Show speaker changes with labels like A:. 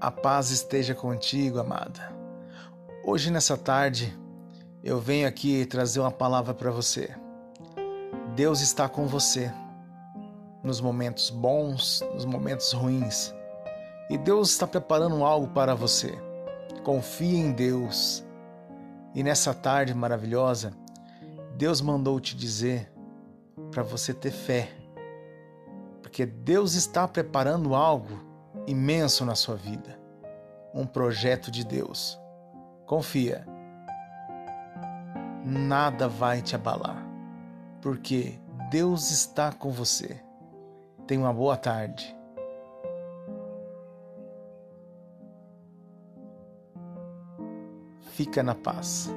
A: A paz esteja contigo, amada. Hoje, nessa tarde, eu venho aqui trazer uma palavra para você. Deus está com você nos momentos bons, nos momentos ruins. E Deus está preparando algo para você. Confie em Deus. E nessa tarde maravilhosa, Deus mandou te dizer para você ter fé. Porque Deus está preparando algo imenso na sua vida. Um projeto de Deus. Confia. Nada vai te abalar, porque Deus está com você. Tenha uma boa tarde. Fica na paz.